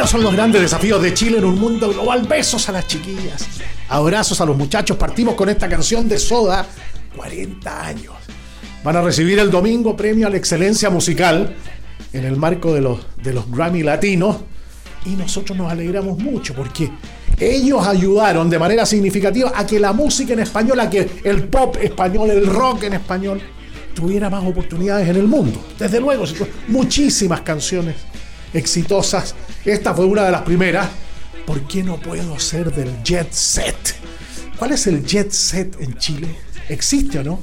¿Cuáles son los grandes desafíos de Chile en un mundo global? Besos a las chiquillas, abrazos a los muchachos. Partimos con esta canción de Soda, 40 años. Van a recibir el domingo premio a la excelencia musical en el marco de los, de los Grammy Latinos. Y nosotros nos alegramos mucho porque ellos ayudaron de manera significativa a que la música en español, a que el pop español, el rock en español, tuviera más oportunidades en el mundo. Desde luego, muchísimas canciones exitosas. Esta fue una de las primeras. ¿Por qué no puedo ser del jet set? ¿Cuál es el jet set en Chile? ¿Existe o no?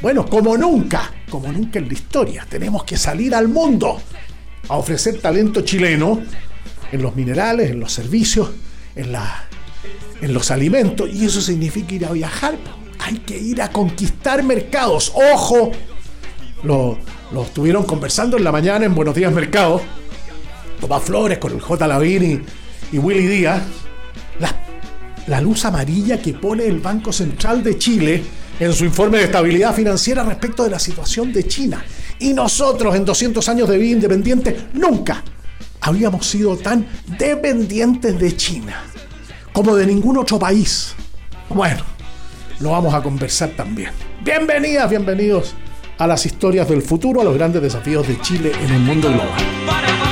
Bueno, como nunca, como nunca en la historia, tenemos que salir al mundo a ofrecer talento chileno en los minerales, en los servicios, en, la, en los alimentos. Y eso significa ir a viajar. Hay que ir a conquistar mercados. Ojo, lo, lo estuvieron conversando en la mañana en Buenos Días Mercado Tomás Flores, con el J. Lavín y, Willy Díaz, la, la luz amarilla que pone el Banco Central de Chile en su informe de estabilidad financiera respecto de la situación de China. Y nosotros en 200 años de vida independiente nunca habíamos sido tan dependientes de China como de ningún otro país. Bueno, lo vamos a conversar también. Bienvenidas, bienvenidos a las historias del futuro, a los grandes desafíos de Chile en un mundo global.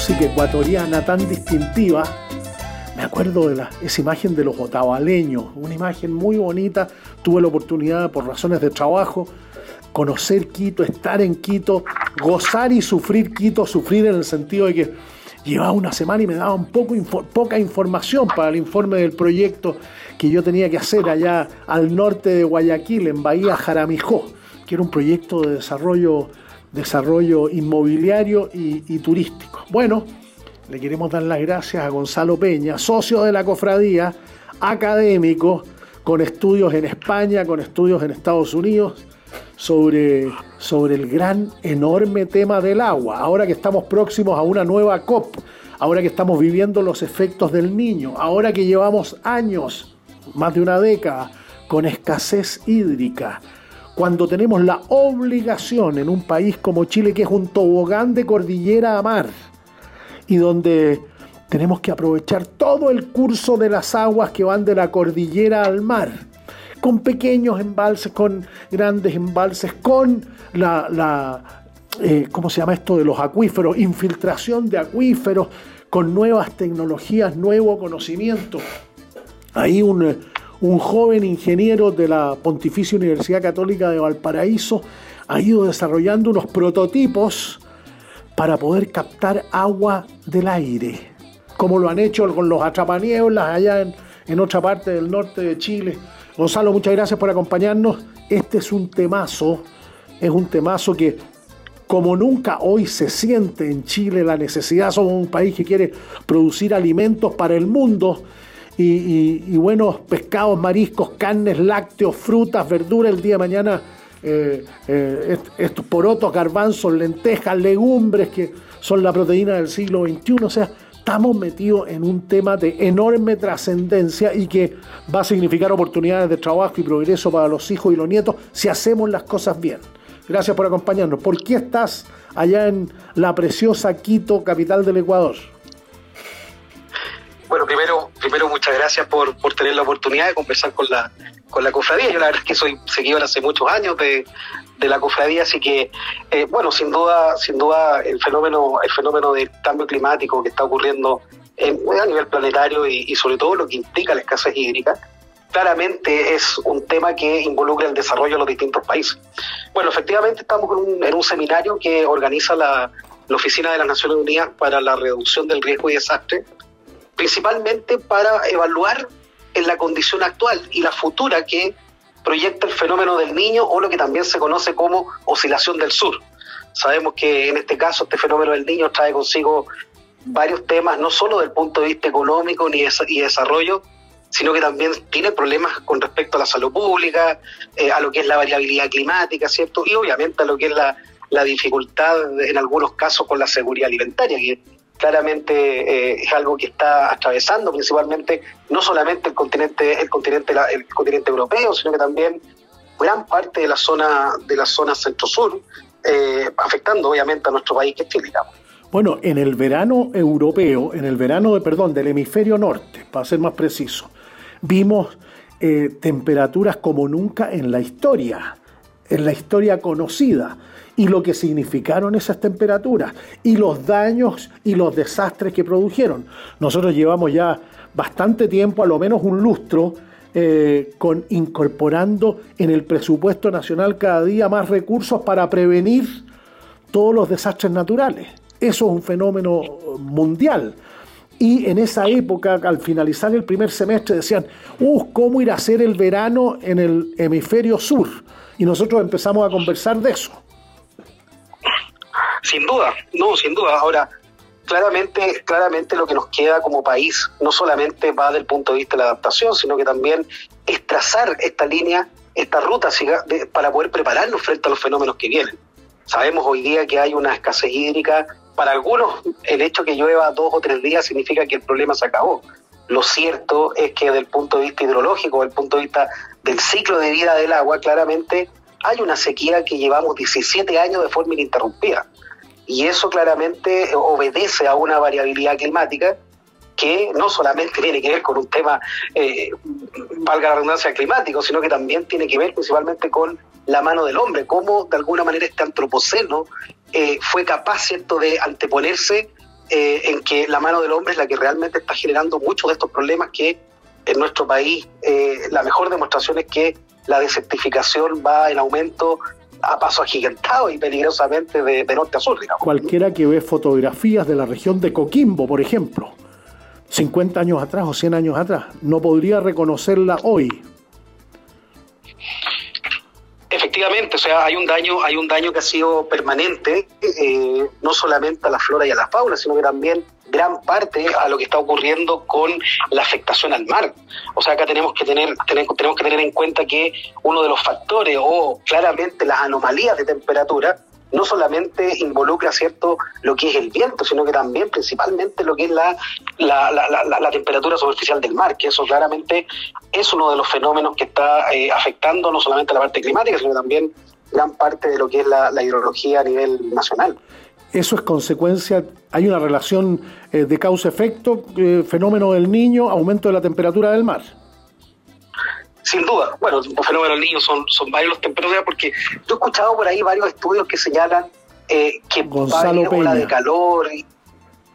Música ecuatoriana tan distintiva, me acuerdo de la, esa imagen de los otavaleños, una imagen muy bonita. Tuve la oportunidad, por razones de trabajo, conocer Quito, estar en Quito, gozar y sufrir Quito, sufrir en el sentido de que llevaba una semana y me daban poco, poca información para el informe del proyecto que yo tenía que hacer allá al norte de Guayaquil, en Bahía Jaramijó, que era un proyecto de desarrollo desarrollo inmobiliario y, turístico. Bueno, le queremos dar las gracias a Gonzalo Peña, socio de la cofradía, académico, con estudios en España, con estudios en Estados Unidos, sobre, sobre el gran, enorme tema del agua. Ahora que estamos próximos a una nueva COP, ahora que estamos viviendo los efectos del niño, ahora que llevamos años, más de una década, con escasez hídrica, cuando tenemos la obligación en un país como Chile, que es un tobogán de cordillera a mar, y donde tenemos que aprovechar todo el curso de las aguas que van de la cordillera al mar, con pequeños embalses, con grandes embalses, con la, eh, ¿cómo se llama esto de los acuíferos? Infiltración de acuíferos, con nuevas tecnologías, nuevo conocimiento. Hay un, un joven ingeniero de la Pontificia Universidad Católica de Valparaíso ha ido desarrollando unos prototipos para poder captar agua del aire, como lo han hecho con los atrapanieblas allá en, en otra parte del norte de Chile. Gonzalo, muchas gracias por acompañarnos. Este es un temazo, es un temazo que como nunca hoy se siente en Chile la necesidad, somos un país que quiere producir alimentos para el mundo y, buenos pescados, mariscos, carnes, lácteos, frutas, verduras. El día de mañana eh, eh, estos porotos, garbanzos, lentejas, legumbres que son la proteína del siglo XXI. O sea, estamos metidos en un tema de enorme trascendencia y que va a significar oportunidades de trabajo y progreso para los hijos y los nietos si hacemos las cosas bien. Gracias por acompañarnos. ¿Por qué estás allá en la preciosa Quito, capital del Ecuador? Bueno, primero, primero muchas gracias por, por tener la oportunidad de conversar con la, con la cofradía. Yo la verdad es que soy seguidor hace muchos años de, de la cofradía, así que eh, bueno, sin duda, sin duda el fenómeno, el fenómeno del cambio climático que está ocurriendo a nivel planetario y, sobre todo lo que implica la escasez hídrica, claramente es un tema que involucra el desarrollo de los distintos países. Bueno, efectivamente estamos en un, seminario que organiza la, Oficina de las Naciones Unidas para la Reducción del Riesgo y Desastre, principalmente para evaluar en la condición actual y la futura que proyecta el fenómeno del niño o lo que también se conoce como oscilación del sur. Sabemos que en este caso este fenómeno del niño trae consigo varios temas, no solo del punto de vista económico ni y desarrollo, sino que también tiene problemas con respecto a la salud pública, eh, a lo que es la variabilidad climática, ¿cierto? Y obviamente a lo que es la, dificultad en algunos casos con la seguridad alimentaria, que claramente eh, es algo que está atravesando principalmente no solamente el continente, el continente, el continente europeo, sino que también gran parte de la zona de la zona centro-sur, eh, afectando obviamente a nuestro país que es Chile, Bueno, en el verano europeo, en el verano de, perdón, del hemisferio norte, para ser más preciso, vimos eh, temperaturas como nunca en la historia, en la historia conocida, y lo que significaron esas temperaturas, y los daños y los desastres que produjeron. Nosotros llevamos ya bastante tiempo, a lo menos un lustro, eh, con incorporando en el presupuesto nacional cada día más recursos para prevenir todos los desastres naturales. Eso es un fenómeno mundial. Y en esa época, al finalizar el primer semestre, decían, uh, ¿cómo ir a hacer el verano en el hemisferio sur? Y nosotros empezamos a conversar de eso. Sin duda, no, sin duda. Ahora, claramente, claramente lo que nos queda como país no solamente va del punto de vista de la adaptación, sino que también es trazar esta línea, esta ruta para poder prepararnos frente a los fenómenos que vienen. Sabemos hoy día que hay una escasez hídrica para algunos el hecho que llueva dos o tres días significa que el problema se acabó. Lo cierto es que desde el punto de vista hidrológico, desde el punto de vista del ciclo de vida del agua, claramente hay una sequía que llevamos 17 años de forma ininterrumpida. Y eso claramente obedece a una variabilidad climática que no solamente tiene que ver con un tema, eh, valga la redundancia, climático, sino que también tiene que ver principalmente con la mano del hombre, cómo de alguna manera este antropoceno eh, fue capaz, ¿cierto?, de anteponerse eh, en que la mano del hombre es la que realmente está generando muchos de estos problemas que en nuestro país eh, la mejor demostración es que la desertificación va en aumento a paso agigantado y peligrosamente de, norte a sur. Digamos. Cualquiera que ve fotografías de la región de Coquimbo, por ejemplo, 50 años atrás o 100 años atrás, no podría reconocerla hoy Efectivamente, o sea, hay un daño, hay un daño que ha sido permanente, eh, no solamente a la flora y a la fauna, sino que también gran parte a lo que está ocurriendo con la afectación al mar. O sea, acá tenemos que tener, tenemos, tenemos que tener en cuenta que uno de los factores o claramente las anomalías de temperatura no solamente involucra cierto lo que es el viento, sino que también principalmente lo que es la, la, la, la temperatura superficial del mar, que eso claramente es uno de los fenómenos que está eh, afectando no solamente la parte climática, sino también gran parte de lo que es la, hidrología a nivel nacional. Eso es consecuencia, hay una relación eh, de causa-efecto, eh, fenómeno del niño, aumento de la temperatura del mar. Sin duda. Bueno, los fenómenos del niño son, son varios los temperaturas, porque yo he escuchado por ahí varios estudios que señalan eh, que Gonzalo va a ola de calor,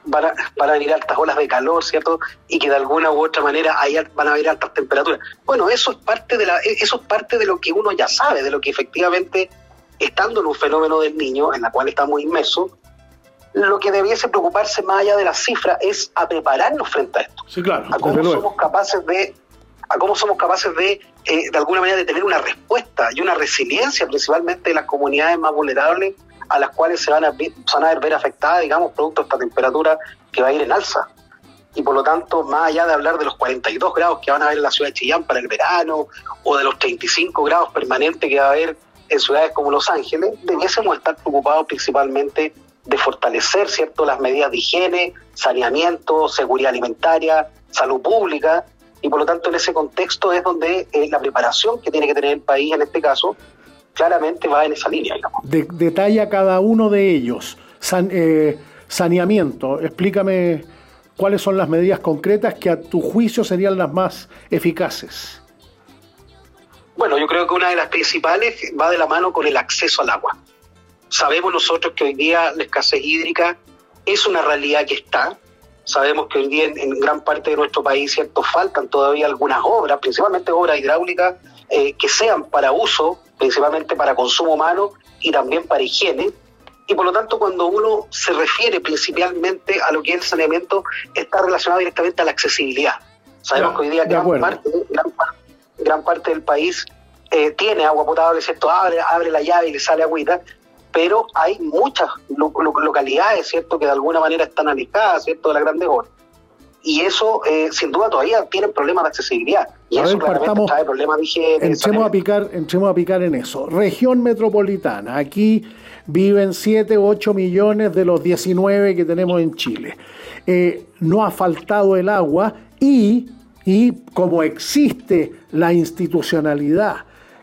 van, a, venir altas olas de calor, ¿cierto? Y que de alguna u otra manera ahí van a haber altas temperaturas. Bueno, eso es parte de la, eso es parte de lo que uno ya sabe, de lo que efectivamente, estando en un fenómeno del niño, en la cual estamos inmersos, lo que debiese preocuparse más allá de las cifras es a prepararnos frente a esto. Sí, claro. A cómo somos capaces de a cómo somos capaces de, eh, de alguna manera, de tener una respuesta y una resiliencia, principalmente de las comunidades más vulnerables, a las cuales se van a, van a ver afectadas, digamos, producto de esta temperatura que va a ir en alza. Y por lo tanto, más allá de hablar de los 42 grados que van a haber en la ciudad de Chillán para el verano, o de los 35 grados permanentes que va a haber en ciudades como Los Ángeles, debiésemos estar preocupados principalmente de fortalecer cierto las medidas de higiene, saneamiento, seguridad alimentaria, salud pública, y por lo tanto en ese contexto es donde eh, la preparación que tiene que tener el país en este caso claramente va en esa línea. Digamos. detalla cada uno de ellos. Eh, saneamiento, explícame cuáles son las medidas concretas que a tu juicio serían las más eficaces. Bueno, yo creo que una de las principales va de la mano con el acceso al agua. Sabemos nosotros que hoy día la escasez hídrica es una realidad que está, Sabemos que hoy día en, gran parte de nuestro país cierto faltan todavía algunas obras, principalmente obras hidráulicas eh, que sean para uso, principalmente para consumo humano y también para higiene. Y por lo tanto, cuando uno se refiere principalmente a lo que es el saneamiento, está relacionado directamente a la accesibilidad. Sabemos que hoy día gran parte, gran, parte, del país eh, tiene agua potable, ¿cierto? Abre, abre la llave y le sale agüita, pero hay muchas localidades, ¿cierto?, que de alguna manera están alejadas, ¿cierto?, de la grande obras y eso eh, sin duda todavía tiene problemas de accesibilidad y eso claramente trae problemas de Entremos a, picar, entremos a picar en eso. Región metropolitana, aquí viven 7 u 8 millones de los 19 que tenemos en Chile. Eh, no ha faltado el agua y, y como existe la institucionalidad,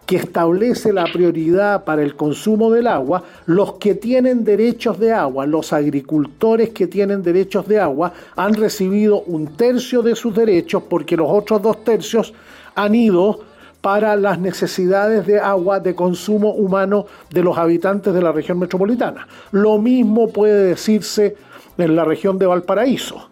que establece la prioridad para el consumo del agua, los que tienen derechos de agua, los agricultores que tienen derechos de agua, han recibido un tercio de sus derechos porque los otros dos tercios han ido para las necesidades de agua de consumo humano de los habitantes de la región metropolitana. Lo mismo puede decirse en la región de Valparaíso.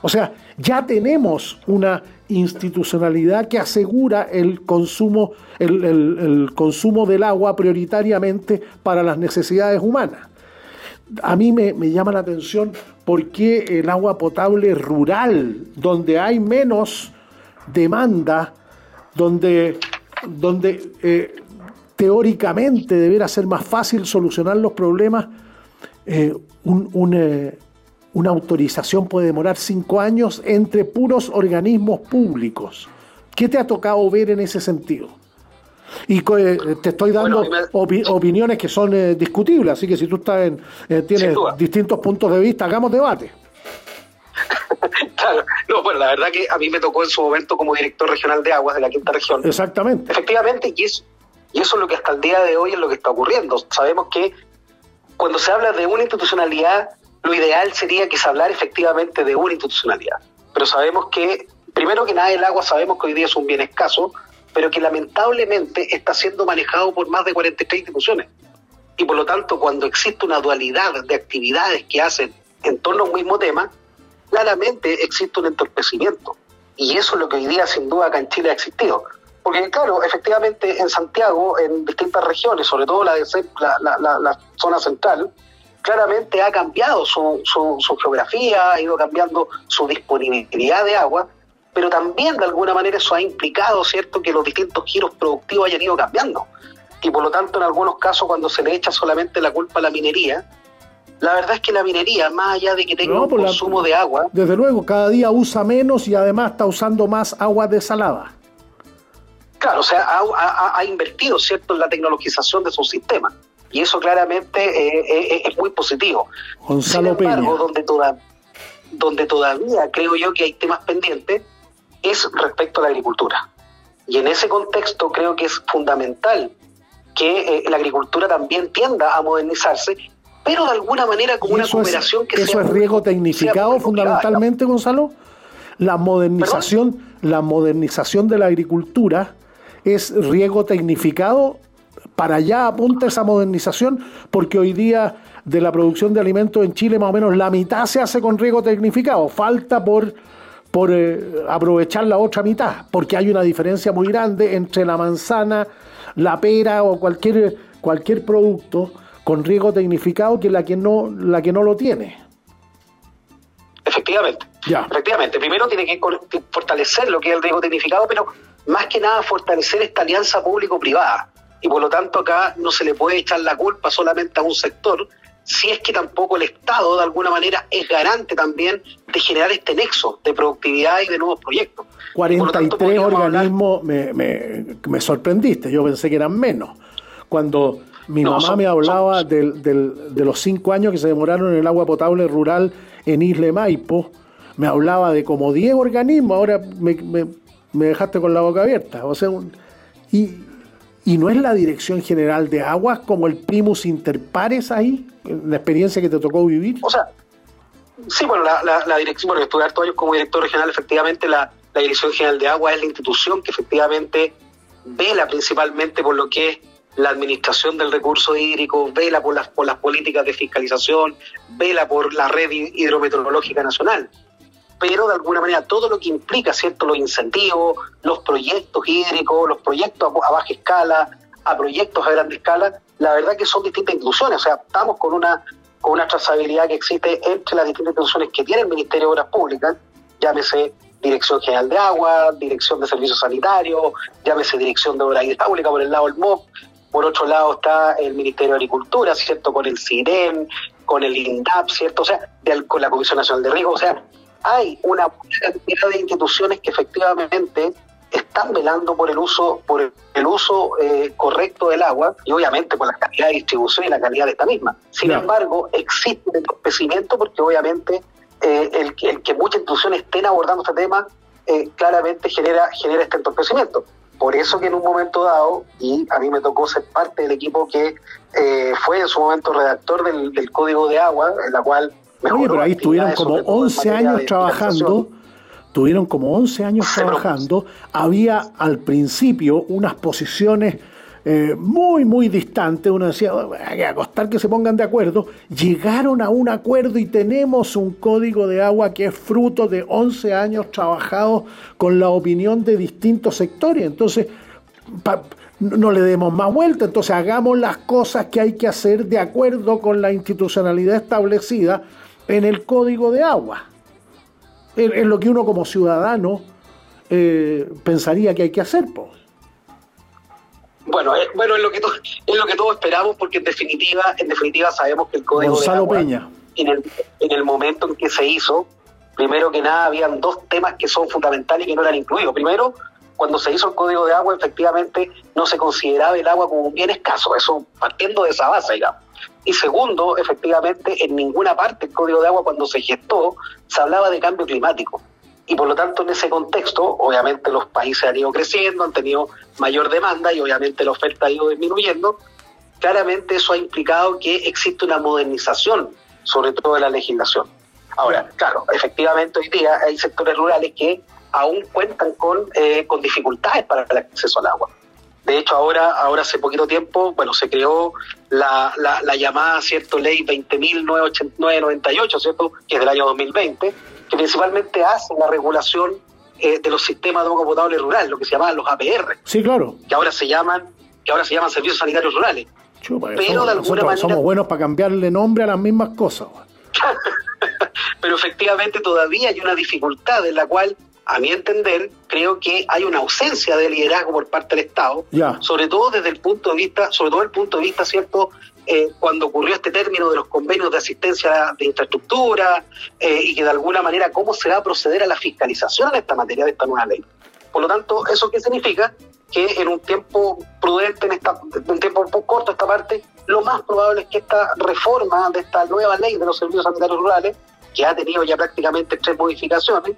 O sea, ya tenemos una institucionalidad que asegura el consumo, el, consumo del agua prioritariamente para las necesidades humanas. A mí me, llama la atención por qué el agua potable rural, donde hay menos demanda, donde, donde eh, teóricamente debería ser más fácil solucionar los problemas, eh, un, eh, una autorización puede demorar cinco años entre puros organismos públicos. ¿Qué te ha tocado ver en ese sentido? Y eh, te estoy dando opiniones que son eh, discutibles, así que si tú estás en, eh, tienes distintos puntos de vista, hagamos debate. claro, no, bueno, la verdad que a mí me tocó en su momento como director regional de aguas de la quinta región. Exactamente. Efectivamente, y eso, y eso es lo que hasta el día de hoy es lo que está ocurriendo. Sabemos que cuando se habla de una institucionalidad lo ideal sería que se hablara efectivamente de una institucionalidad. Pero sabemos que, primero que nada, el agua sabemos que hoy día es un bien escaso, pero que lamentablemente está siendo manejado por más de 43 instituciones. Y por lo tanto, cuando existe una dualidad de actividades que hacen en torno a un mismo tema, claramente existe un entorpecimiento. Y eso es lo que hoy día, sin duda, acá en Chile ha existido. Porque, claro, efectivamente, en Santiago, en distintas regiones, sobre todo la, de, la, la, la zona central, claramente ha cambiado su, su, geografía, ha ido cambiando su disponibilidad de agua, pero también de alguna manera eso ha implicado, ¿cierto?, que los distintos giros productivos hayan ido cambiando. Y por lo tanto, en algunos casos, cuando se le echa solamente la culpa a la minería, la verdad es que la minería, más allá de que tenga un consumo de agua... Desde luego, cada día usa menos y además está usando más agua desalada. Claro, o sea, ha, ha invertido, ¿cierto?, en la tecnologización de su sistema y eso claramente eh, eh, es muy positivo. Sin embargo, Donde, donde todavía creo yo que hay temas pendientes es respecto a la agricultura. Y en ese contexto creo que es fundamental que eh, la agricultura también tienda a modernizarse, pero de alguna manera como una cooperación que ¿Eso es riesgo tecnificado fundamentalmente, Gonzalo? La modernización, la modernización de la agricultura es riesgo tecnificado para allá apunta esa modernización, porque hoy día de la producción de alimentos en Chile más o menos la mitad se hace con riego tecnificado, falta por, por eh, aprovechar la otra mitad, porque hay una diferencia muy grande entre la manzana, la pera o cualquier, cualquier producto con riego tecnificado que la que no, la que no lo tiene. Efectivamente. Ya. Efectivamente. Primero tiene que fortalecer lo que es el riego tecnificado, pero más que nada fortalecer esta alianza público-privada y por lo tanto acá no se le puede echar la culpa solamente a un sector, si es que tampoco el Estado de alguna manera es garante también de generar este nexo de productividad y de nuevos proyectos. 43 organismos, me, me, sorprendiste, yo pensé que eran menos. Cuando mi mamá me hablaba de los cinco años que se demoraron en el agua potable rural en Isle Maipo, me hablaba de como 10 organismos, ahora me, me, dejaste con la boca abierta. O sea, y, ¿Y no es la Dirección General de Aguas como el primus inter pares ahí, la experiencia que te tocó vivir? O sea, sí, bueno, la, dirección, bueno, estuve harto años como director regional, efectivamente la, Dirección General de Aguas es la institución que efectivamente vela principalmente por lo que es la administración del recurso hídrico, vela por las, por las políticas de fiscalización, vela por la red hidrometeorológica nacional. Pero de alguna manera todo lo que implica, ¿cierto? Los incentivos, los proyectos hídricos, los proyectos a, baja escala, a proyectos a grande escala, la verdad que son distintas inclusiones, o sea, estamos con una, con una trazabilidad que existe entre las distintas instituciones que tiene el Ministerio de Obras Públicas, llámese Dirección General de Agua, Dirección de Servicios Sanitarios, llámese Dirección de Obras Hidráulicas por el lado del MOP, por otro lado está el Ministerio de Agricultura, ¿cierto? Con el CIREN, con el INDAP, ¿cierto? O sea, con la Comisión Nacional de Riesgo, o sea, hay una cantidad de instituciones que efectivamente están velando por el uso por el uso eh, correcto del agua y obviamente por la calidad de distribución y la calidad de esta misma. Sin embargo, existe un entorpecimiento porque obviamente eh, el, el, que muchas instituciones estén abordando este tema eh, claramente genera, genera este entorpecimiento. Por eso que en un momento dado, y a mí me tocó ser parte del equipo que fue en su momento redactor del, del Código de Agua, en la cual Oye, pero ahí estuvieron como 11 años trabajando. Tuvieron como 11 años trabajando. Había al principio unas posiciones eh, muy, muy distantes. Uno decía, hay que acostar que se pongan de acuerdo. Llegaron a un acuerdo y tenemos un código de agua que es fruto de 11 años trabajados con la opinión de distintos sectores. Entonces, no le demos más vuelta. Entonces, hagamos las cosas que hay que hacer de acuerdo con la institucionalidad establecida en el código de agua. Es, lo que uno como ciudadano eh, pensaría que hay que hacer. Pues. Bueno, es, bueno es, lo que es lo que todos esperamos porque en definitiva, en definitiva sabemos que el código de agua, Peña. En el, en el momento en que se hizo, primero que nada habían dos temas que son fundamentales y que no eran incluidos. Primero, cuando se hizo el código de agua, efectivamente no se consideraba el agua como un bien escaso, eso partiendo de esa base, digamos. Y segundo, efectivamente, en ninguna parte del Código de Agua cuando se gestó se hablaba de cambio climático. Y por lo tanto, en ese contexto, obviamente los países han ido creciendo, han tenido mayor demanda y obviamente la oferta ha ido disminuyendo. Claramente eso ha implicado que existe una modernización, sobre todo de la legislación. Ahora, claro, efectivamente hoy día hay sectores rurales que aún cuentan con, eh, con dificultades para el acceso al agua. De hecho, ahora, ahora hace poquito tiempo, bueno, se creó la, la, llamada, ¿cierto?, ley 20.998, ¿cierto?, que es del año 2020, que principalmente hace la regulación eh, de los sistemas de agua potable rural, lo que se llaman los APR. Sí, claro. Que ahora se llaman, que ahora se llaman servicios sanitarios rurales. Pero de alguna manera... somos buenos para cambiarle nombre a las mismas cosas. Pero efectivamente todavía hay una dificultad en la cual a mi entender, creo que hay una ausencia de liderazgo por parte del Estado, sobre todo desde el punto de vista, sobre todo el punto de vista, ¿cierto? Eh, cuando ocurrió este término de los convenios de asistencia de infraestructura eh, y que de alguna manera cómo se va a proceder a la fiscalización en esta materia de esta nueva ley. Por lo tanto, ¿eso qué significa? Que en un tiempo prudente, en, esta, un tiempo un poco corto esta parte, lo más probable es que esta reforma de esta nueva ley de los servicios sanitarios rurales, que ha tenido ya prácticamente tres modificaciones,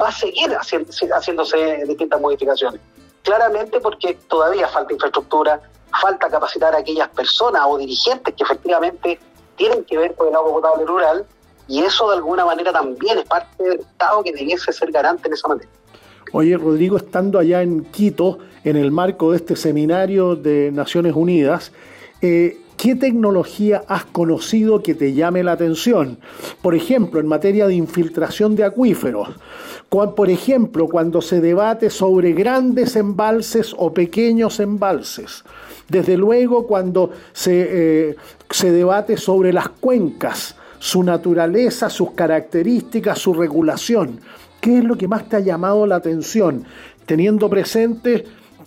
va a seguir haciéndose distintas modificaciones. Claramente porque todavía falta infraestructura, falta capacitar a aquellas personas o dirigentes que efectivamente tienen que ver con el agua potable rural y eso de alguna manera también es parte del Estado que debiese ser garante en esa materia. Oye, Rodrigo, estando allá en Quito, en el marco de este seminario de Naciones Unidas, eh, ¿Qué tecnología has conocido que te llame la atención? Por ejemplo, en materia de infiltración de acuíferos. Por ejemplo, cuando se debate sobre grandes embalses o pequeños embalses. Desde luego, cuando se, eh, se debate sobre las cuencas, su naturaleza, sus características, su regulación. ¿Qué es lo que más te ha llamado la atención? Teniendo presente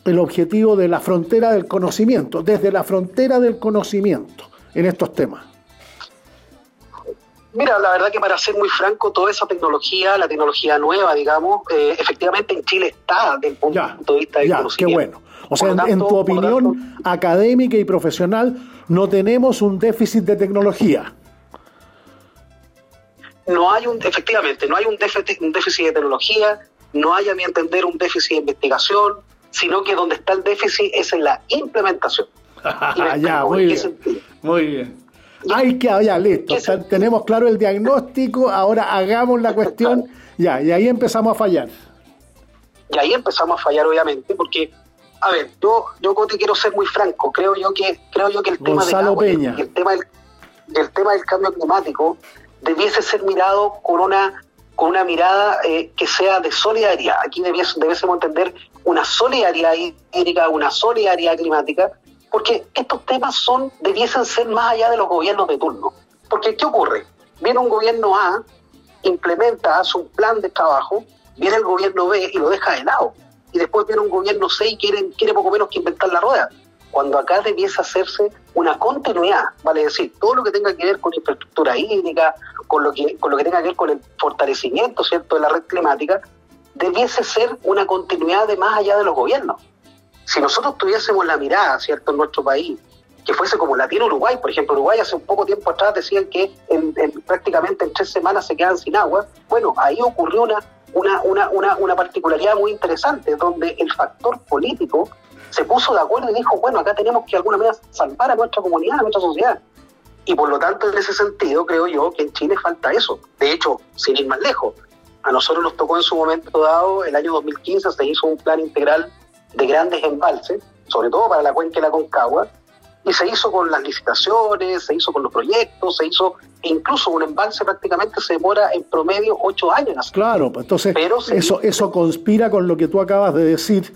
el objetivo de la frontera del conocimiento, desde la frontera del conocimiento en estos temas? Mira, la verdad que para ser muy franco, toda esa tecnología, la tecnología nueva, digamos, eh, efectivamente en Chile está desde el punto de vista del ya, Qué bueno. O sea, en, tu opinión académica y profesional, no tenemos un déficit de tecnología. No hay un, efectivamente, no hay un déficit, un déficit de tecnología, no hay a mi entender un déficit de investigación, sino que donde está el déficit es en la implementación. ya, muy bien. Muy bien. Ay, que ya, listo. tenemos claro el diagnóstico, ahora hagamos la cuestión. Ya, y ahí empezamos a fallar. Y ahí empezamos a fallar, obviamente, porque, a ver, yo, yo te quiero ser muy franco. Creo yo que, creo yo que el tema del el tema del, tema del cambio climático debiese ser mirado con una con una mirada eh, que sea de solidaridad. Aquí debiésemos entender una solidaridad hídrica, una solidaridad climática, porque estos temas son debiesen ser más allá de los gobiernos de turno. Porque ¿qué ocurre? Viene un gobierno A, implementa, hace un plan de trabajo, viene el gobierno B y lo deja de lado. Y después viene un gobierno C y quiere, quiere poco menos que inventar la rueda. Cuando acá debiese hacerse una continuidad, vale decir, todo lo que tenga que ver con infraestructura hídrica, con lo que, con lo que tenga que ver con el fortalecimiento ¿cierto? de la red climática, debiese ser una continuidad de más allá de los gobiernos. Si nosotros tuviésemos la mirada, ¿cierto?, en nuestro país, que fuese como la tiene Uruguay, por ejemplo, Uruguay hace un poco tiempo atrás decían que en, prácticamente en tres semanas se quedan sin agua, bueno, ahí ocurrió una, una, una, una, una particularidad muy interesante, donde el factor político se puso de acuerdo y dijo, bueno, acá tenemos que de alguna manera salvar a nuestra comunidad, a nuestra sociedad. Y por lo tanto, en ese sentido, creo yo que en Chile falta eso. De hecho, sin ir más lejos, a nosotros nos tocó en su momento dado, el año 2015, se hizo un plan integral de grandes embalses, sobre todo para la cuenca de la Concagua, y se hizo con las licitaciones, se hizo con los proyectos, se hizo, incluso un embalse prácticamente se demora en promedio ocho años. Claro, pues entonces eso, eso conspira con lo que tú acabas de decir,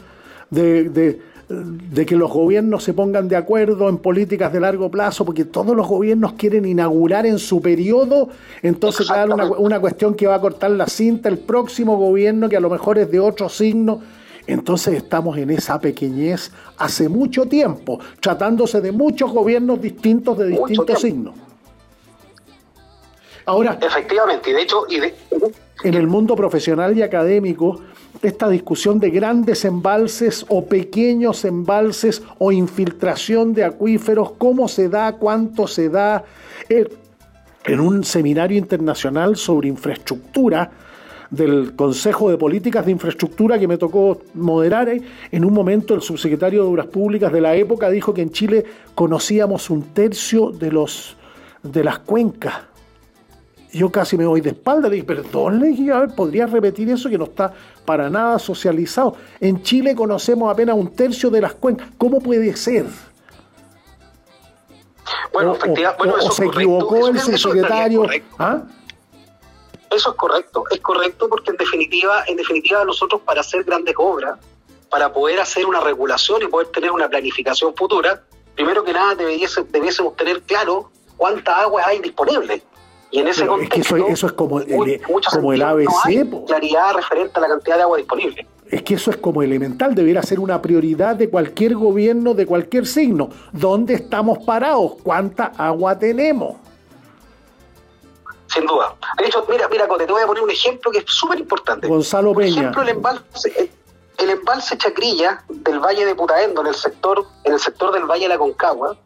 de de que los gobiernos se pongan de acuerdo en políticas de largo plazo, porque todos los gobiernos quieren inaugurar en su periodo, entonces claro, una, una cuestión que va a cortar la cinta el próximo gobierno, que a lo mejor es de otro signo. Entonces estamos en esa pequeñez hace mucho tiempo, tratándose de muchos gobiernos distintos de distintos signos. Ahora, efectivamente, y de hecho, y en el mundo profesional y académico, esta discusión de grandes embalses o pequeños embalses o infiltración de acuíferos, cómo se da, cuánto se da. Eh, en un seminario internacional sobre infraestructura del Consejo de Políticas de Infraestructura que me tocó moderar, eh, en un momento el subsecretario de Obras Públicas de la época dijo que en Chile conocíamos un tercio de, los, de las cuencas yo casi me voy de espalda, le dije, perdón, le dije, a ver, ¿podría repetir eso que no está para nada socializado? En Chile conocemos apenas un tercio de las cuencas. ¿Cómo puede ser? Bueno, efectivamente, bueno, eso se equivocó el secretario. ¿Ah? Eso es correcto, es correcto porque en definitiva, en definitiva nosotros para hacer grandes obras, para poder hacer una regulación y poder tener una planificación futura, primero que nada debiésemos tener claro cuánta agua hay disponible y en ese contexto, es que eso, es como el, como el ABC. No claridad referente a la cantidad de agua disponible. Es que eso es como elemental, debiera ser una prioridad de cualquier gobierno, de cualquier signo. ¿Dónde estamos parados? ¿Cuánta agua tenemos? Sin duda. De hecho, mira, mira, Cote, te voy a poner un ejemplo que es súper importante. Gonzalo Peña. Por ejemplo, el embalse, el embalse Chacrilla del Valle de Putaendo, en el sector, en el sector del Valle de la Concagua,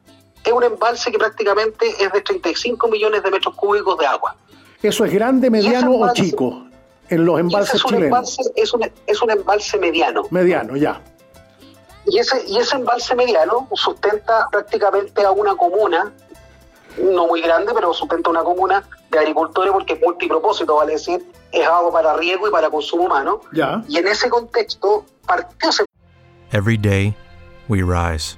es un embalse que prácticamente es de 35 millones de metros cúbicos de agua. ¿Eso es grande, mediano o chico en los embalses es chilenos? es, un, es un embalse mediano. Mediano, ya. Y ese, y ese embalse mediano sustenta prácticamente a una comuna, no muy grande, pero sustenta una comuna de agricultores porque es multipropósito, vale decir, es agua para riego y para consumo humano. Ya. Y en ese contexto partió... Every day we rise.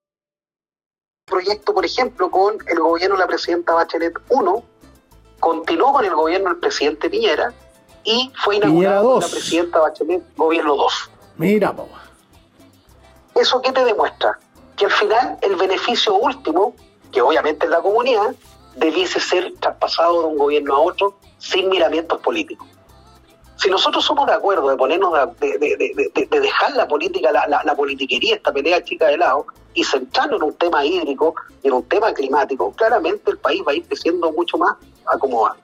proyecto, por ejemplo, con el gobierno de la presidenta Bachelet 1, continuó con el gobierno del presidente Piñera y fue inaugurado con la presidenta Bachelet gobierno 2. Mira, papá. ¿Eso qué te demuestra? Que al final el beneficio último, que obviamente es la comunidad, debiese ser traspasado de un gobierno a otro sin miramientos políticos. si nosotros somos de acuerdo de ponernos de, de, dejar la política, la, la, politiquería, esta pelea chica de lado, y centrarnos en un tema hídrico y en un tema climático, claramente el país va a ir creciendo mucho más acomodado.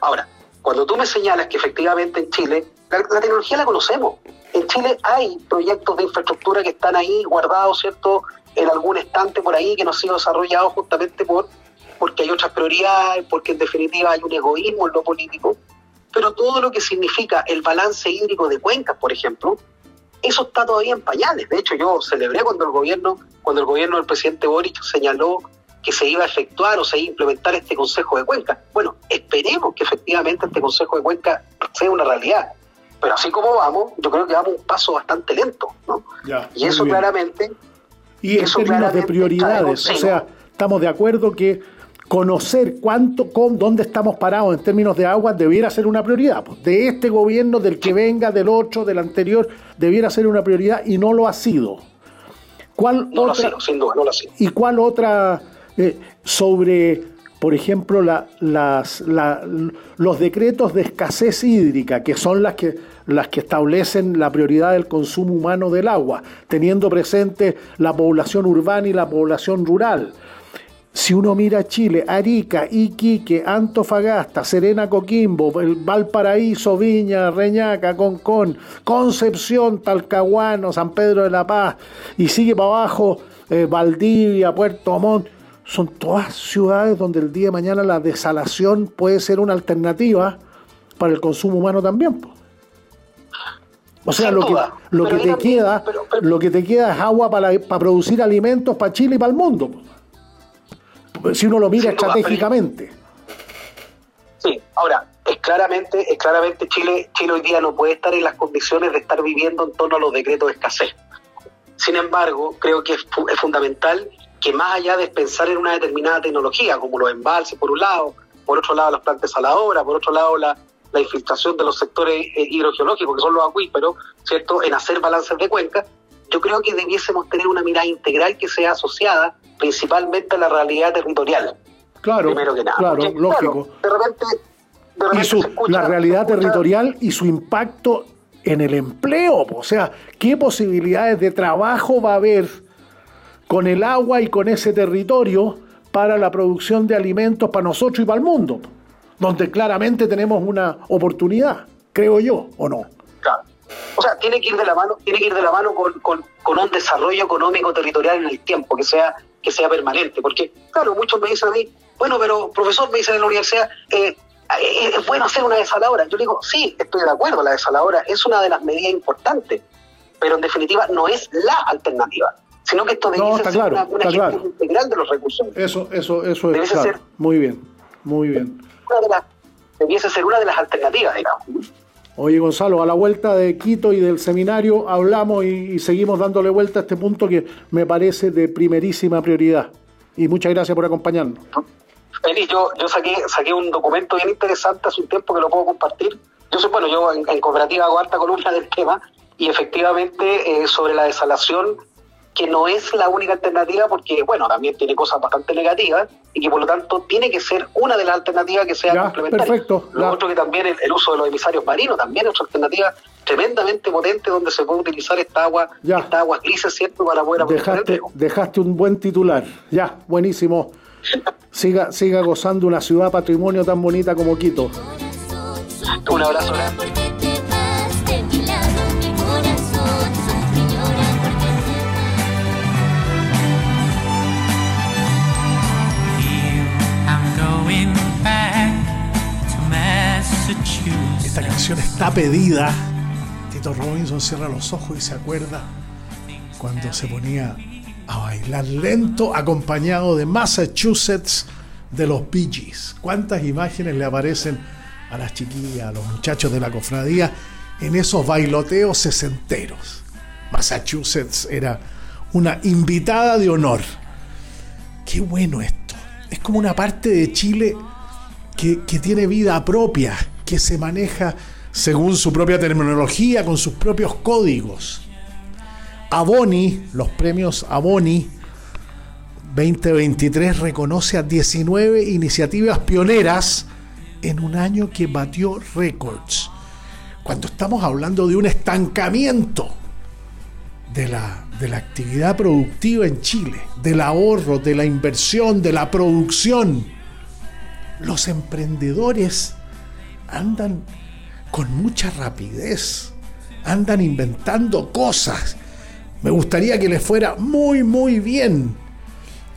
Ahora, cuando tú me señalas que efectivamente en Chile, la, tecnología la conocemos. En Chile hay proyectos de infraestructura que están ahí guardados, ¿cierto?, en algún estante por ahí que no han sido desarrollados justamente por porque hay otras prioridades, porque en definitiva hay un egoísmo en lo político pero todo lo que significa el balance hídrico de cuencas, por ejemplo, eso está todavía en pañales. De hecho, yo celebré cuando el gobierno, cuando el gobierno del presidente Boric señaló que se iba a efectuar o se iba a implementar este Consejo de Cuencas. Bueno, esperemos que efectivamente este Consejo de Cuencas sea una realidad. Pero así como vamos, yo creo que vamos un paso bastante lento, ¿no? y eso claramente... Y en términos de prioridades, o sea, estamos de acuerdo que conocer cuánto, con, dónde estamos parados en términos de agua debiera ser una prioridad. Pues, de este gobierno, del que venga, del otro, del anterior, debiera ser una prioridad y no lo ha sido. ¿Cuál no otra, lo ha sido, sin duda, no lo ha sido. ¿Y cuál otra eh, sobre, por ejemplo, la, las, los decretos de escasez hídrica, que son las que, las que establecen la prioridad del consumo humano del agua, teniendo presente la población urbana y la población rural? Si uno mira Chile, Arica, Iquique, Antofagasta, Serena Coquimbo, Valparaíso, Viña, Reñaca, Concón, Concepción, Talcahuano, San Pedro de la Paz, y sigue para abajo eh, Valdivia, Puerto Montt, son todas ciudades donde el día de mañana la desalación puede ser una alternativa para el consumo humano también. O sea, lo que, lo que te queda, lo que te queda es agua para, para producir alimentos para Chile y para el mundo si uno lo mira estratégicamente. Sí, ahora, es claramente, es claramente Chile, Chile hoy día no puede estar en las condiciones de estar viviendo en torno a los decretos de escasez. Sin embargo, creo que es, fundamental que más allá de pensar en una determinada tecnología, como los embalses por un lado, por otro lado las plantas saladoras, por otro lado la, la infiltración de los sectores eh, hidrogeológicos, que son los acuíferos, ¿cierto?, en hacer balances de cuenca, yo creo que debiésemos tener una mirada integral que sea asociada principalmente a la realidad territorial. Claro, primero que nada. claro, lógico. de repente, la realidad territorial y su impacto en el empleo, o sea, qué posibilidades de trabajo va a haber con el agua y con ese territorio para la producción de alimentos para nosotros y para el mundo, donde claramente tenemos una oportunidad, creo yo, ¿o no? Claro. O sea, tiene que ir de la mano, tiene que ir de la mano con, con un desarrollo económico territorial en el tiempo, que sea que sea permanente. Porque, claro, muchos me dicen a mí, bueno, pero profesor, me dicen en la universidad, eh, eh, es bueno hacer una desaladora. Yo digo, sí, estoy de acuerdo, la desaladora es una de las medidas importantes, pero en definitiva no es la alternativa, sino que esto debe ser una, gestión integral de los recursos. Eso, eso, eso es claro. muy bien, muy bien. debiese ser una de las alternativas, digamos. Oye, Gonzalo, a la vuelta de Quito y del seminario hablamos y, seguimos dándole vuelta a este punto que me parece de primerísima prioridad. Y muchas gracias por acompañarnos. Feliz, yo, saqué, saqué un documento bien interesante hace un tiempo que lo puedo compartir. Yo sé, bueno, yo en, cooperativa hago alta columna del tema y efectivamente eh, sobre la desalación que no es la única alternativa porque, bueno, también tiene cosas bastante negativas y que por lo tanto tiene que ser una de las alternativas que sea complementaria. Perfecto. Lo otro que también el, uso de los emisarios marinos también es otra alternativa tremendamente potente donde se puede utilizar esta agua, esta agua grises, ¿cierto? Para poder dejaste, dejaste un buen titular. Ya, buenísimo. siga, siga gozando una ciudad patrimonio tan bonita como Quito. Un abrazo grande. Esta canción está pedida. Tito Robinson cierra los ojos y se acuerda cuando se ponía a bailar lento acompañado de Massachusetts de los Bee Gees. ¿Cuántas imágenes le aparecen a las chiquillas, a los muchachos de la cofradía en esos bailoteos sesenteros? Massachusetts era una invitada de honor. Qué bueno esto. Es como una parte de Chile que, que tiene vida propia, que se maneja según su propia terminología, con sus propios códigos. Aboni, los premios Aboni 2023 reconoce a 19 iniciativas pioneras en un año que batió récords. cuando estamos hablando de un estancamiento de la, de la actividad productiva en Chile, del ahorro, de la inversión, de la producción, los emprendedores andan con mucha rapidez, andan inventando cosas. Me gustaría que les fuera muy, muy bien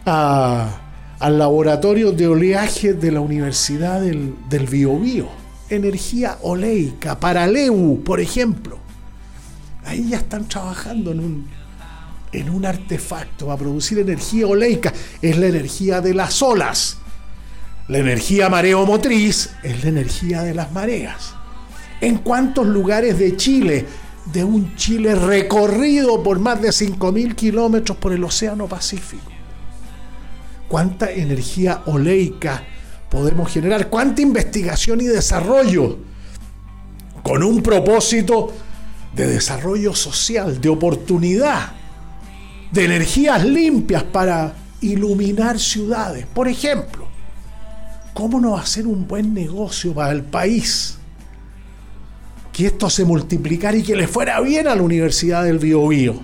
al laboratorio de oleaje de la Universidad del, del Biobío. Energía oleica para Leu, por ejemplo. Ahí ya están trabajando en un, en un artefacto para producir energía oleica. Es la energía de las olas. La energía mareomotriz es la energía de las mareas. ¿En cuántos lugares de Chile, de un Chile recorrido por más de 5.000 kilómetros por el Océano Pacífico? ¿Cuánta energía oleica podemos generar? ¿Cuánta investigación y desarrollo? Con un propósito de desarrollo social, de oportunidad, de energías limpias para iluminar ciudades. Por ejemplo, ¿cómo no hacer un buen negocio para el país? que esto se multiplicara y que le fuera bien a la Universidad del Biobío.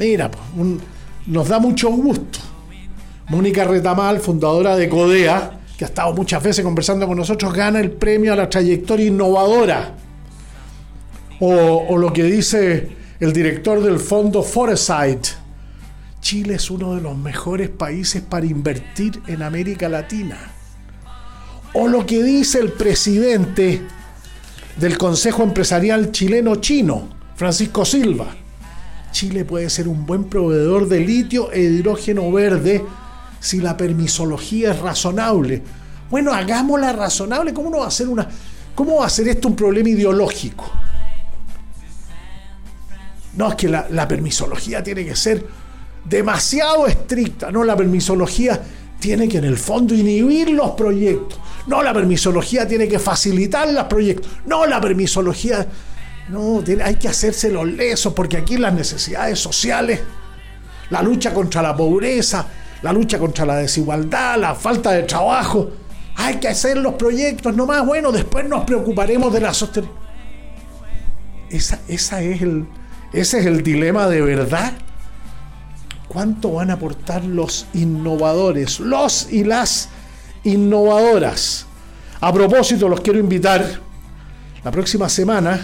Mira, nos da mucho gusto. Mónica Retamal, fundadora de CODEA, que ha estado muchas veces conversando con nosotros, gana el premio a la trayectoria innovadora. O, lo que dice el director del fondo Foresight. Chile es uno de los mejores países para invertir en América Latina. O lo que dice el presidente del Consejo Empresarial Chileno-Chino, Francisco Silva. Chile puede ser un buen proveedor de litio e hidrógeno verde si la permisología es razonable. Bueno, hagámosla razonable. ¿Cómo no va a ser una, cómo va a ser esto un problema ideológico? No, es que la, permisología tiene que ser demasiado estricta. No, la permisología tiene que en el fondo inhibir los proyectos. No, la permisología tiene que facilitar los proyectos. No, la permisología... No, hay que hacerse los lesos porque aquí las necesidades sociales, la lucha contra la pobreza, la lucha contra la desigualdad, la falta de trabajo, hay que hacer los proyectos nomás. Bueno, después nos preocuparemos de la sostenibilidad. Esa, esa es el, ese es el dilema de verdad ¿Cuánto van a aportar los innovadores, los y las innovadoras? A propósito, los quiero invitar la próxima semana,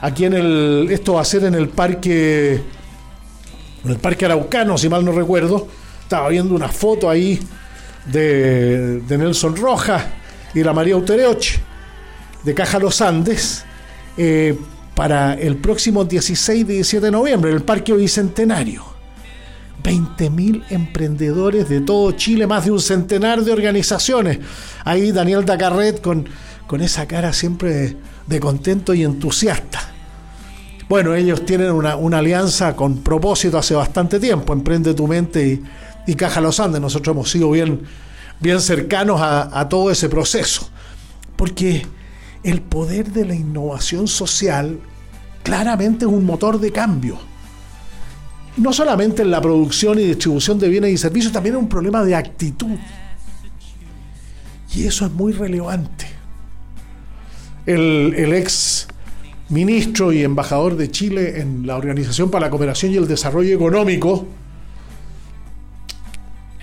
aquí en el, esto va a ser en el parque, en el parque Araucano, si mal no recuerdo. Estaba viendo una foto ahí de, Nelson Rojas y la María Utereoch de Caja Los Andes eh, para el próximo 16 y 17 de noviembre, en el Parque Bicentenario. 20.000 emprendedores de todo Chile, más de un centenar de organizaciones. Ahí Daniel Dacarret con, con esa cara siempre de, contento y entusiasta. Bueno, ellos tienen una, alianza con propósito hace bastante tiempo, Emprende tu mente y, Caja Los Andes. Nosotros hemos sido bien, bien cercanos a todo ese proceso. Porque el poder de la innovación social claramente es un motor de cambio no solamente en la producción y distribución de bienes y servicios, también es un problema de actitud. Y eso es muy relevante. El, ex ministro y embajador de Chile en la Organización para la Cooperación y el Desarrollo Económico,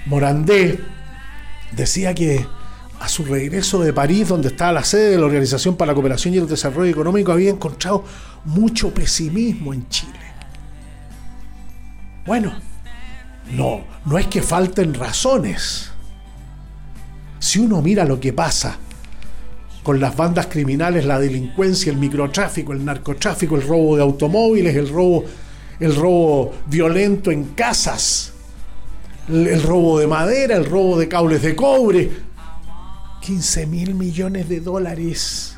Morandé, decía que a su regreso de París, donde estaba la sede de la Organización para la Cooperación y el Desarrollo Económico, había encontrado mucho pesimismo en Chile. Bueno, no, no es que falten razones. Si uno mira lo que pasa con las bandas criminales, la delincuencia, el microtráfico, el narcotráfico, el robo de automóviles, el robo, el robo violento en casas, el, robo de madera, el robo de cables de cobre, 15 mil millones de dólares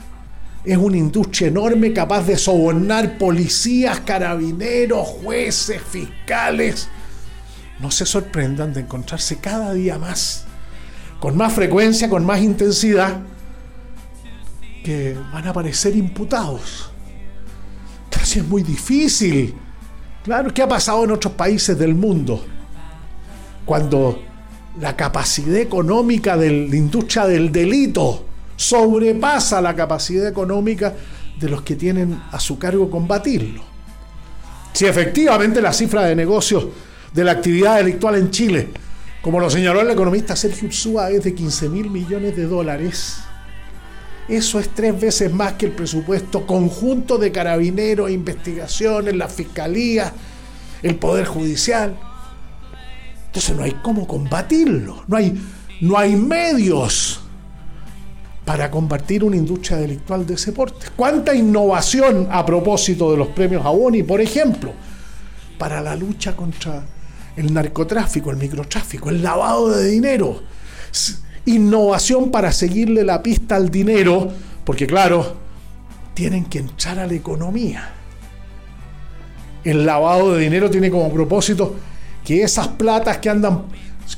es una industria enorme capaz de sobornar policías, carabineros, jueces, fiscales. No se sorprendan de encontrarse cada día más, con más frecuencia, con más intensidad, que van a aparecer imputados. Casi es muy difícil. Claro, ¿qué ha pasado en otros países del mundo? Cuando la capacidad económica de la industria del delito sobrepasa la capacidad económica de los que tienen a su cargo combatirlo. Si efectivamente la cifra de negocios de la actividad delictual en Chile, como lo señaló el economista Sergio Ursúa, es de 15 mil millones de dólares, eso es tres veces más que el presupuesto conjunto de carabineros, investigaciones, la fiscalía, el Poder Judicial. Entonces no hay cómo combatirlo, no hay, no hay medios para combatir una industria delictual de ese porte. ¿Cuánta innovación a propósito de los premios Aboni, por ejemplo, para la lucha contra el narcotráfico, el microtráfico, el lavado de dinero? Innovación para seguirle la pista al dinero, porque claro, tienen que entrar a la economía. El lavado de dinero tiene como propósito que esas platas que andan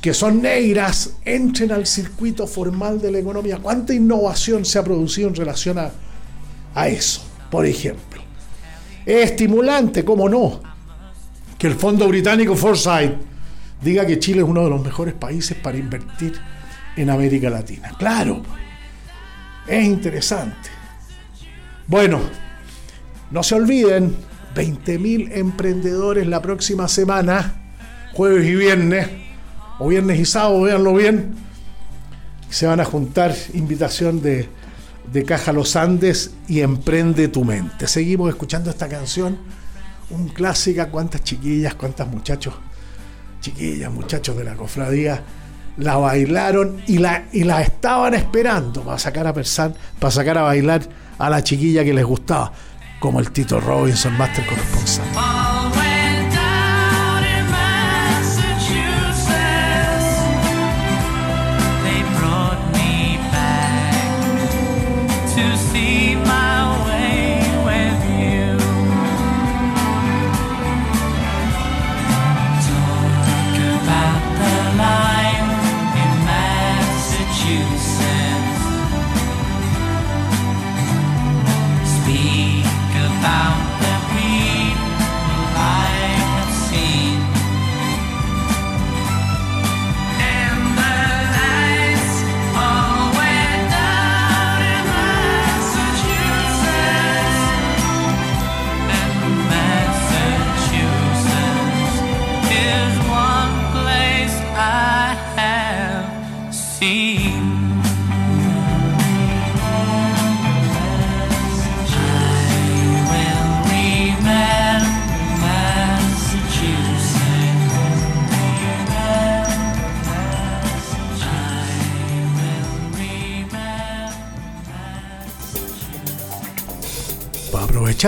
que son negras entren al circuito formal de la economía. ¿Cuánta innovación se ha producido en relación a, a eso, por ejemplo? Es estimulante, cómo no, que el fondo británico Foresight diga que Chile es uno de los mejores países para invertir en América Latina. Claro, es interesante. Bueno, no se olviden, 20.000 emprendedores la próxima semana, jueves y viernes o viernes y sábado, véanlo bien, se van a juntar invitación de, de Caja Los Andes y Emprende tu mente. Seguimos escuchando esta canción, un clásica, cuántas chiquillas, cuántas muchachos, chiquillas, muchachos de la cofradía, la bailaron y la, y la estaban esperando para sacar a pensar, para sacar a bailar a la chiquilla que les gustaba, como el Tito Robinson, Master Corresponsal.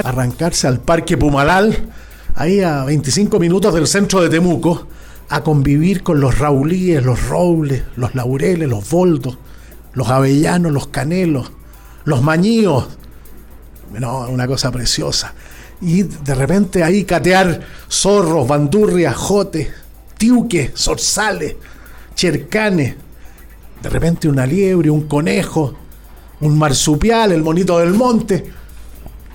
Arrancarse al Parque Pumalal, ahí a 25 minutos del centro de Temuco, a convivir con los raulíes, los robles, los laureles, los boldos, los avellanos, los canelos, los mañíos. Una cosa preciosa. Y de repente ahí catear zorros, bandurrias, jotes, tiuques, zorzales, chercanes. De repente una liebre, un conejo, un marsupial, el monito del monte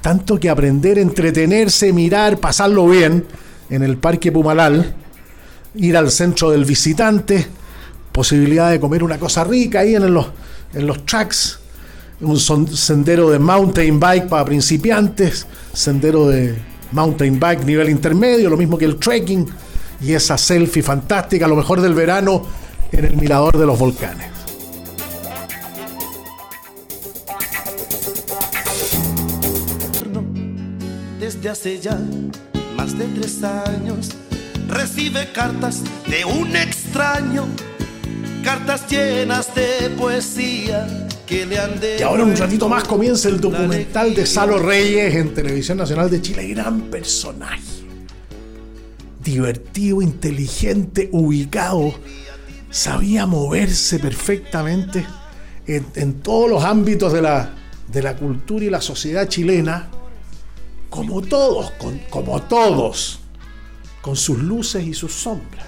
tanto que aprender, entretenerse, mirar, pasarlo bien en el Parque Pumalal, ir al centro del visitante, posibilidad de comer una cosa rica ahí en los, en los tracks, un sendero de mountain bike para principiantes, sendero de mountain bike nivel intermedio, lo mismo que el trekking, y esa selfie fantástica, lo mejor del verano en el mirador de los volcanes. Desde hace ya más de tres años recibe cartas de un extraño, cartas llenas de poesía que le han de. Y ahora un ratito más comienza el documental de Salo Reyes en Televisión Nacional de Chile. Gran personaje. Divertido, inteligente, ubicado. Sabía moverse perfectamente en, en todos los ámbitos de la, de la cultura y la sociedad chilena como todos, como todos, con sus luces y sus sombras.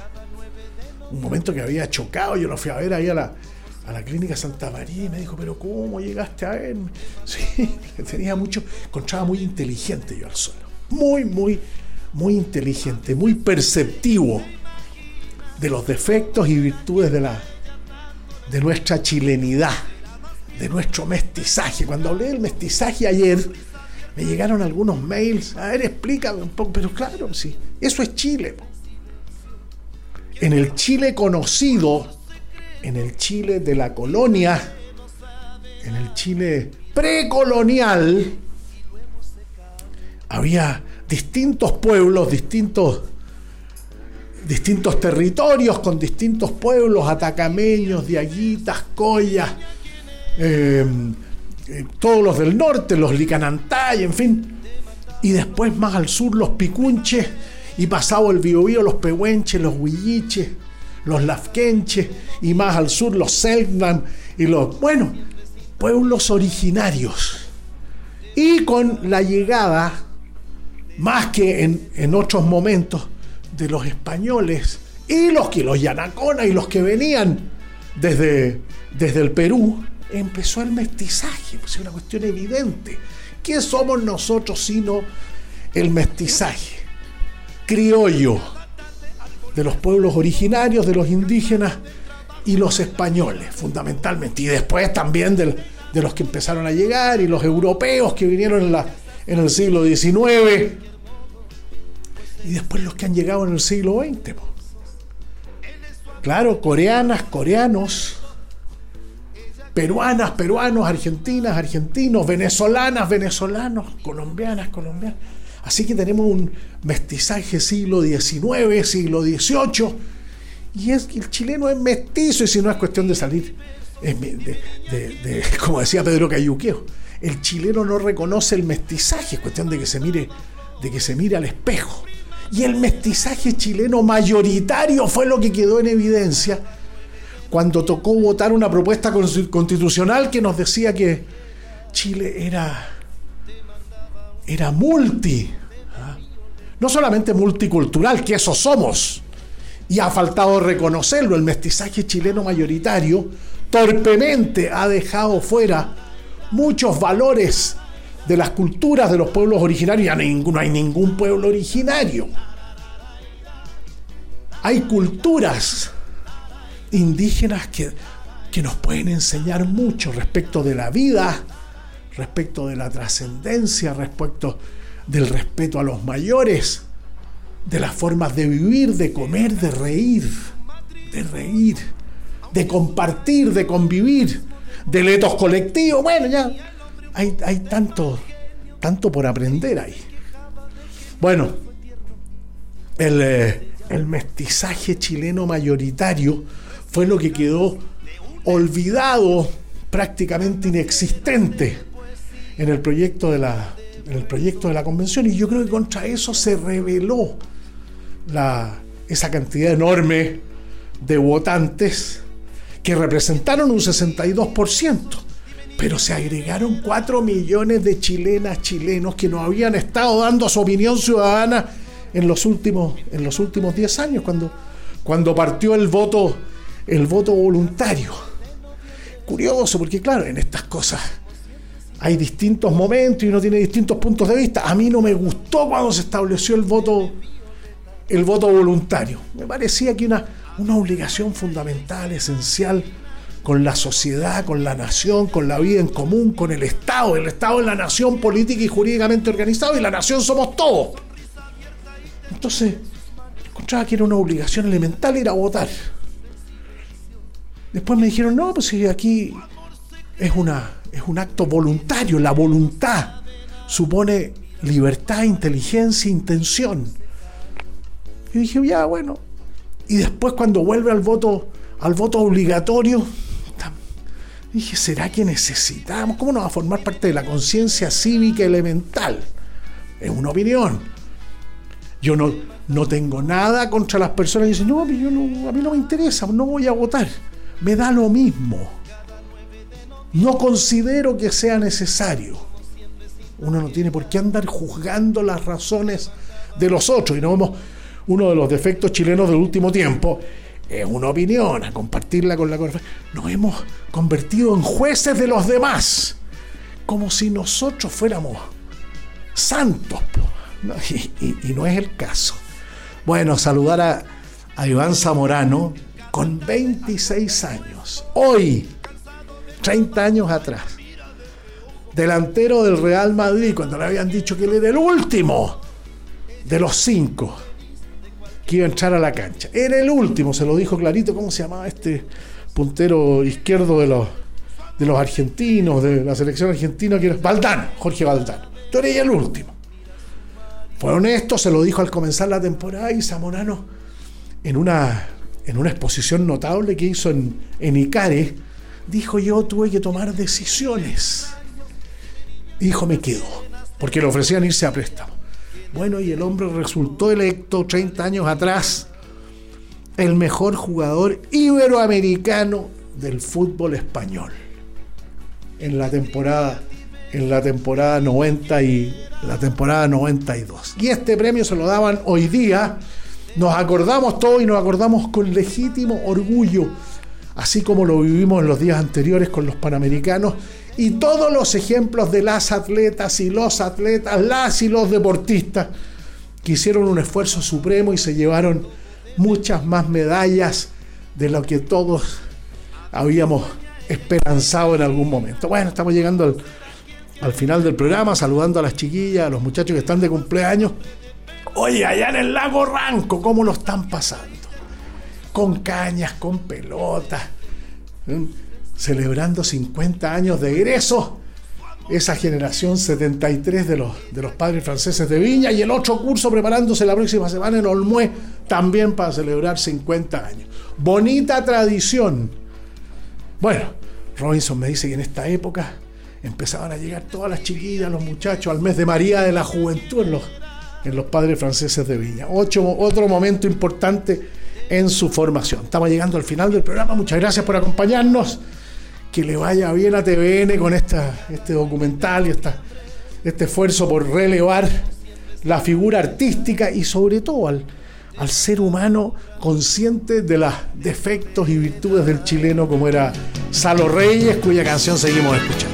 Un momento que había chocado, yo lo fui a ver ahí a la, a la clínica Santa María y me dijo, pero ¿cómo llegaste a verme? Sí, tenía mucho, encontraba muy inteligente yo al solo. Muy, muy, muy inteligente, muy perceptivo de los defectos y virtudes de, la, de nuestra chilenidad, de nuestro mestizaje. Cuando hablé del mestizaje ayer, me llegaron algunos mails, a ver, explícame un poco, pero claro, sí, eso es Chile. En el Chile conocido, en el Chile de la colonia, en el Chile precolonial, había distintos pueblos, distintos, distintos territorios con distintos pueblos, atacameños, diaguitas, collas, eh, eh, todos los del norte, los licanantay, en fin. Y después más al sur los picunches y pasado el biobío los pehuenches, los huilliches, los lafquenches y más al sur los selknam y los, bueno, pueblos originarios. Y con la llegada, más que en, en otros momentos, de los españoles y los que los yanacona y los que venían desde, desde el Perú, empezó el mestizaje, pues es una cuestión evidente. ¿Qué somos nosotros sino el mestizaje? Criollo, de los pueblos originarios, de los indígenas y los españoles, fundamentalmente. Y después también de los que empezaron a llegar y los europeos que vinieron en, el siglo XIX. Y después los que han llegado en el siglo XX. Claro, coreanas, coreanos, peruanas, peruanos, argentinas, argentinos, venezolanas, venezolanos, colombianas, colombianas. Así que tenemos un mestizaje siglo XIX, siglo XVIII, y es que el chileno es mestizo, y si no es cuestión de salir, de, como decía Pedro Cayuqueo, el chileno no reconoce el mestizaje, es cuestión de que se mire, de que se mire al espejo. Y el mestizaje chileno mayoritario fue lo que quedó en evidencia cuando tocó votar una propuesta constitucional que nos decía que Chile era, era multi, ¿ah? no solamente multicultural, que eso somos, y ha faltado reconocerlo, el mestizaje chileno mayoritario torpemente ha dejado fuera muchos valores de las culturas de los pueblos originarios, ya no hay ningún pueblo originario. Hay culturas indígenas que, que nos pueden enseñar mucho respecto de la vida, respecto de la trascendencia, respecto del respeto a los mayores, de las formas de vivir, de comer, de reír, de reír, de compartir, de convivir, de letos colectivos. Bueno, ya hay, hay tanto, tanto por aprender ahí. Bueno, el, eh, el mestizaje chileno mayoritario fue lo que quedó olvidado, prácticamente inexistente en el proyecto de la, el proyecto de la convención. Y yo creo que contra eso se reveló la, esa cantidad enorme de votantes que representaron un 62%, pero se agregaron 4 millones de chilenas, chilenos que no habían estado dando su opinión ciudadana en los últimos, en los últimos 10 años, cuando, cuando partió el voto el voto voluntario. Curioso, porque claro, en estas cosas hay distintos momentos y uno tiene distintos puntos de vista. A mí no me gustó cuando se estableció el voto, el voto voluntario. Me parecía que una, una obligación fundamental, esencial, con la sociedad, con la nación, con la vida en común, con el Estado. El Estado es la nación política y jurídicamente organizado y la nación somos todos. Entonces, encontraba que era una obligación elemental ir a votar. Después me dijeron, no, pues aquí es, una, es un acto voluntario, la voluntad supone libertad, inteligencia, intención. Y dije, ya, bueno. Y después cuando vuelve al voto, al voto obligatorio, dije, ¿será que necesitamos? ¿Cómo nos va a formar parte de la conciencia cívica elemental? Es una opinión. Yo no, no tengo nada contra las personas que dicen, no, yo no, a mí no me interesa, no voy a votar me da lo mismo. No considero que sea necesario. Uno no tiene por qué andar juzgando las razones de los otros. Y no vemos uno de los defectos chilenos del último tiempo. Es una opinión, a compartirla con la Nos hemos convertido en jueces de los demás. Como si nosotros fuéramos santos. Y, no es el caso. Bueno, saludar a, a Iván Zamorano, con 26 años, hoy, 30 años atrás, delantero del Real Madrid, cuando le habían dicho que él era el último de los cinco que iba a entrar a la cancha. Era el último, se lo dijo clarito, ¿cómo se llamaba este puntero izquierdo de los, de los argentinos, de la selección argentina? Que era Jorge Valdán. Tú eres el último. Fue honesto, se lo dijo al comenzar la temporada y Zamorano, en una, en una exposición notable que hizo en, en Icare, dijo yo tuve que tomar decisiones. Dijo me quedo, porque le ofrecían irse a préstamo. Bueno, y el hombre resultó electo 30 años atrás el mejor jugador iberoamericano del fútbol español en la temporada en la temporada 90 y la temporada 92. Y este premio se lo daban hoy día. Nos acordamos todos y nos acordamos con legítimo orgullo, así como lo vivimos en los días anteriores con los Panamericanos y todos los ejemplos de las atletas y los atletas, las y los deportistas que hicieron un esfuerzo supremo y se llevaron muchas más medallas de lo que todos habíamos esperanzado en algún momento. Bueno, estamos llegando al, al final del programa, saludando a las chiquillas, a los muchachos que están de cumpleaños. Oye, allá en el lago Ranco, ¿cómo lo están pasando? Con cañas, con pelotas. celebrando 50 años de egreso, esa generación 73 de los, de los padres franceses de Viña y el otro curso preparándose la próxima semana en Olmué también para celebrar 50 años. Bonita tradición. Bueno, Robinson me dice que en esta época empezaban a llegar todas las chiquillas, los muchachos, al mes de María de la Juventud en los, en los padres franceses de Viña. Ocho, otro momento importante en su formación. Estamos llegando al final del programa. Muchas gracias por acompañarnos que le vaya bien a TVN con esta, este documental y esta, este esfuerzo por relevar la figura artística y sobre todo al, al ser humano consciente de los defectos y virtudes del chileno como era Salo Reyes, cuya canción seguimos escuchando.